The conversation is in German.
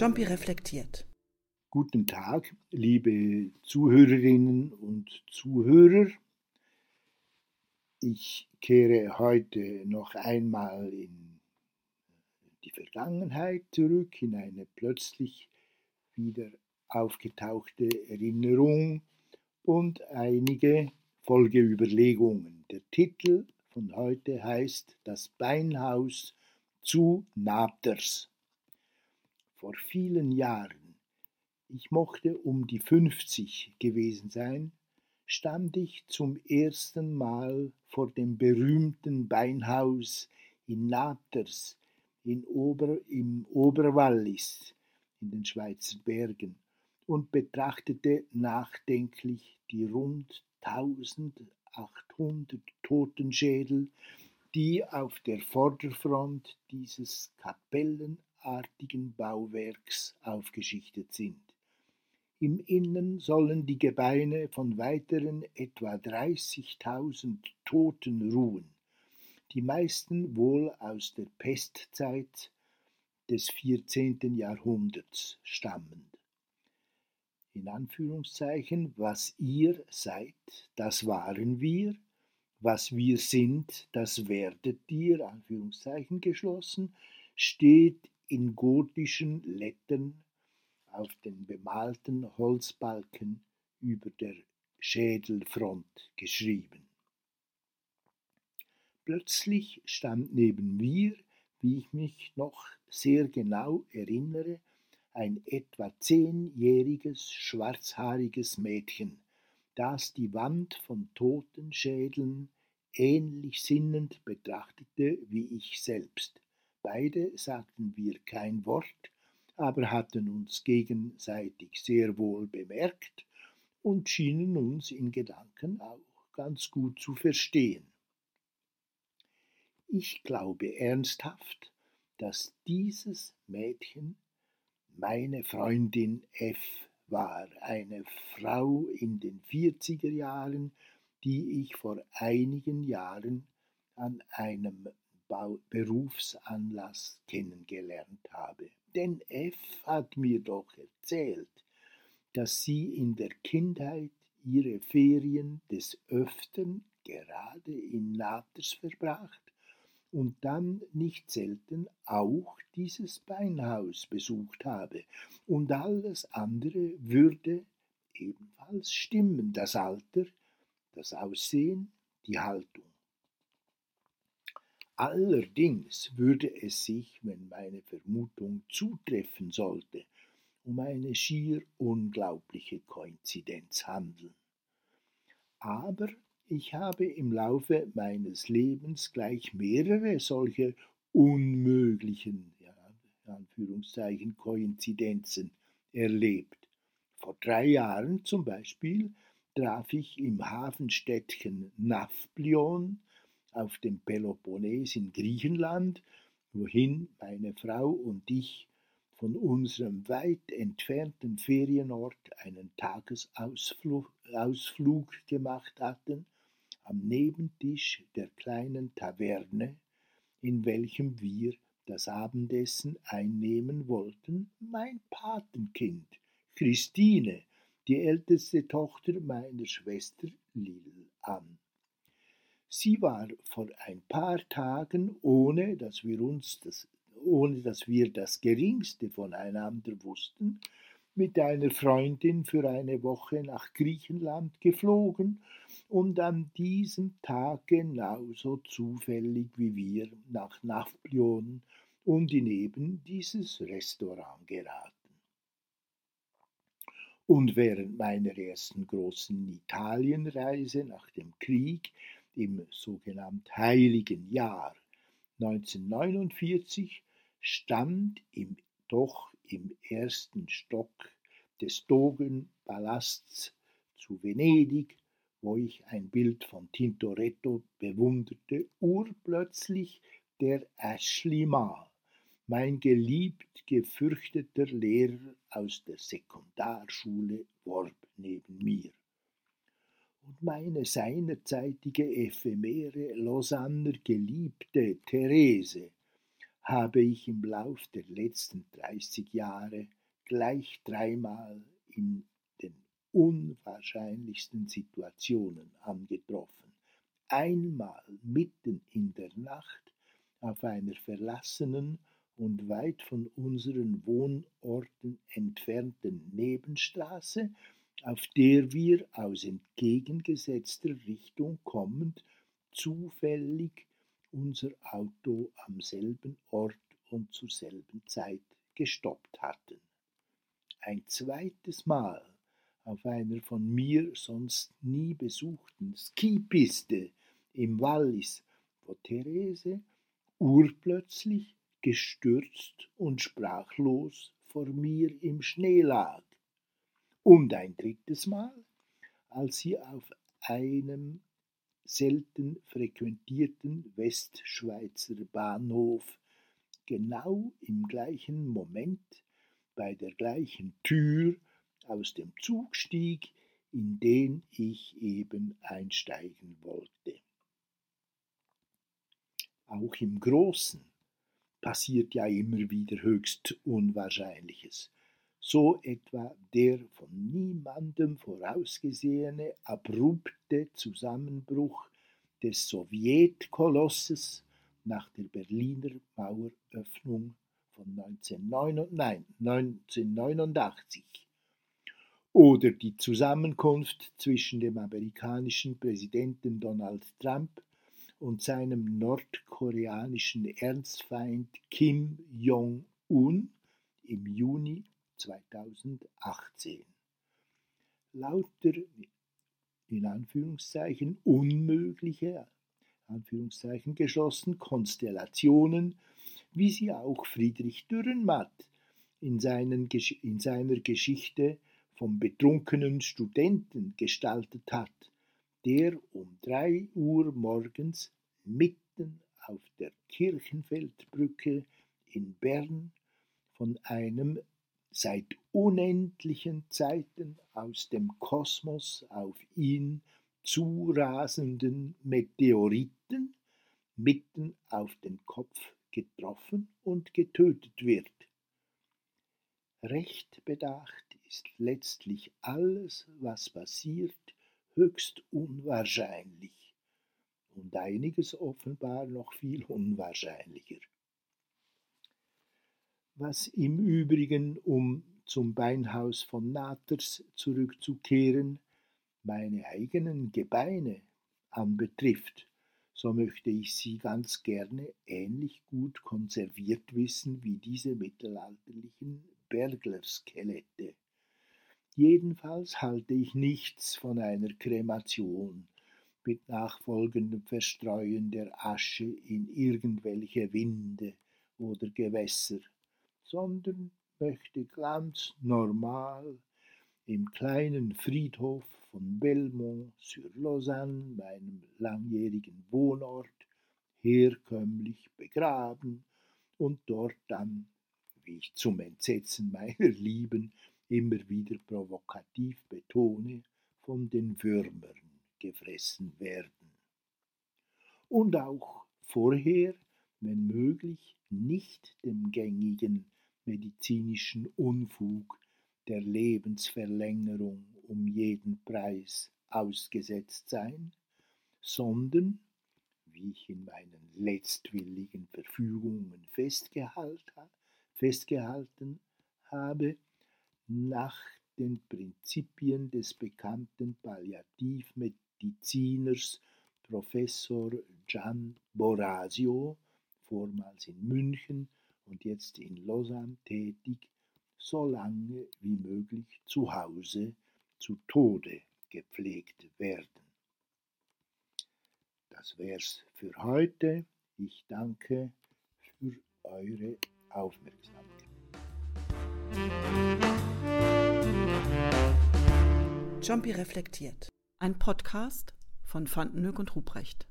Jumpy reflektiert. Guten Tag, liebe Zuhörerinnen und Zuhörer. Ich kehre heute noch einmal in die Vergangenheit zurück, in eine plötzlich wieder aufgetauchte Erinnerung und einige Folgeüberlegungen. Der Titel von heute heißt Das Beinhaus zu Naters. Vor vielen Jahren, ich mochte um die 50 gewesen sein, stand ich zum ersten Mal vor dem berühmten Beinhaus in Naters in Ober, im Oberwallis in den Schweizer Bergen und betrachtete nachdenklich die rund 1800 Totenschädel, die auf der Vorderfront dieses kapellenartigen Bauwerks aufgeschichtet sind. Im Innern sollen die Gebeine von weiteren etwa 30.000 Toten ruhen, die meisten wohl aus der Pestzeit des 14. Jahrhunderts stammend in Anführungszeichen, was ihr seid, das waren wir, was wir sind, das werdet ihr, Anführungszeichen geschlossen, steht in gotischen Lettern auf den bemalten Holzbalken über der Schädelfront geschrieben. Plötzlich stand neben mir, wie ich mich noch sehr genau erinnere, ein etwa zehnjähriges schwarzhaariges Mädchen, das die Wand von Totenschädeln ähnlich sinnend betrachtete wie ich selbst. Beide sagten wir kein Wort, aber hatten uns gegenseitig sehr wohl bemerkt und schienen uns in Gedanken auch ganz gut zu verstehen. Ich glaube ernsthaft, dass dieses Mädchen meine Freundin F war eine Frau in den 40er Jahren, die ich vor einigen Jahren an einem Berufsanlass kennengelernt habe. Denn F hat mir doch erzählt, dass sie in der Kindheit ihre Ferien des Öfteren gerade in Naters verbracht und dann nicht selten auch dieses Beinhaus besucht habe, und alles andere würde ebenfalls stimmen, das Alter, das Aussehen, die Haltung. Allerdings würde es sich, wenn meine Vermutung zutreffen sollte, um eine schier unglaubliche Koinzidenz handeln. Aber ich habe im Laufe meines Lebens gleich mehrere solche unmöglichen ja, Anführungszeichen Koinzidenzen erlebt. Vor drei Jahren zum Beispiel traf ich im Hafenstädtchen Nafplion auf dem Peloponnes in Griechenland, wohin meine Frau und ich von unserem weit entfernten Ferienort einen Tagesausflug Ausflug gemacht hatten am Nebentisch der kleinen Taverne, in welchem wir das Abendessen einnehmen wollten, mein Patenkind, Christine, die älteste Tochter meiner Schwester Lil an. Sie war vor ein paar Tagen, ohne dass wir uns das, ohne dass wir das geringste voneinander wussten, mit einer Freundin für eine Woche nach Griechenland geflogen und an diesem Tag genauso zufällig wie wir nach Nafplion und in eben dieses Restaurant geraten. Und während meiner ersten großen Italienreise nach dem Krieg im sogenannten Heiligen Jahr 1949 stand im, doch im ersten Stock des Dogenpalasts zu Venedig wo ich ein Bild von Tintoretto bewunderte, urplötzlich der Ashley Ma, mein geliebt gefürchteter Lehrer aus der Sekundarschule, Worb neben mir. Und meine seinerzeitige ephemere Lausanner Geliebte Therese habe ich im Lauf der letzten 30 Jahre gleich dreimal in den unwahrscheinlichsten Situationen angetroffen. Einmal mitten in der Nacht auf einer verlassenen und weit von unseren Wohnorten entfernten Nebenstraße, auf der wir aus entgegengesetzter Richtung kommend zufällig unser Auto am selben Ort und zur selben Zeit gestoppt hatten. Ein zweites Mal auf einer von mir sonst nie besuchten Skipiste im Wallis, wo Therese urplötzlich gestürzt und sprachlos vor mir im Schnee lag. Und ein drittes Mal, als sie auf einem selten frequentierten Westschweizer Bahnhof genau im gleichen Moment bei der gleichen Tür aus dem Zug stieg, in den ich eben einsteigen wollte. Auch im Großen passiert ja immer wieder höchst Unwahrscheinliches so etwa der von niemandem vorausgesehene abrupte Zusammenbruch des Sowjetkolosses nach der Berliner Maueröffnung von 1989 oder die Zusammenkunft zwischen dem amerikanischen Präsidenten Donald Trump und seinem nordkoreanischen Ernstfeind Kim Jong-un im Juni 2018. Lauter in Anführungszeichen unmögliche, Anführungszeichen geschlossen, Konstellationen, wie sie auch Friedrich Dürrenmatt in, seinen, in seiner Geschichte vom betrunkenen Studenten gestaltet hat, der um drei Uhr morgens mitten auf der Kirchenfeldbrücke in Bern von einem seit unendlichen Zeiten aus dem Kosmos auf ihn zurasenden Meteoriten mitten auf den Kopf getroffen und getötet wird. Recht bedacht ist letztlich alles, was passiert, höchst unwahrscheinlich und einiges offenbar noch viel unwahrscheinlicher was im Übrigen, um zum Beinhaus von Naters zurückzukehren, meine eigenen Gebeine anbetrifft, so möchte ich sie ganz gerne ähnlich gut konserviert wissen wie diese mittelalterlichen Berglerskelette. Jedenfalls halte ich nichts von einer Kremation mit nachfolgendem Verstreuen der Asche in irgendwelche Winde oder Gewässer, sondern möchte ganz normal im kleinen Friedhof von Belmont sur Lausanne, meinem langjährigen Wohnort, herkömmlich begraben und dort dann, wie ich zum Entsetzen meiner Lieben immer wieder provokativ betone, von den Würmern gefressen werden. Und auch vorher, wenn möglich, nicht dem gängigen medizinischen Unfug der Lebensverlängerung um jeden Preis ausgesetzt sein, sondern, wie ich in meinen letztwilligen Verfügungen festgehalten habe, nach den Prinzipien des bekannten Palliativmediziners Professor Gian Borasio, vormals in München und jetzt in Lausanne tätig, so lange wie möglich zu Hause zu Tode gepflegt werden. Das wär's für heute. Ich danke für eure Aufmerksamkeit. Jumpy reflektiert. Ein Podcast von Fandenhoek und Ruprecht.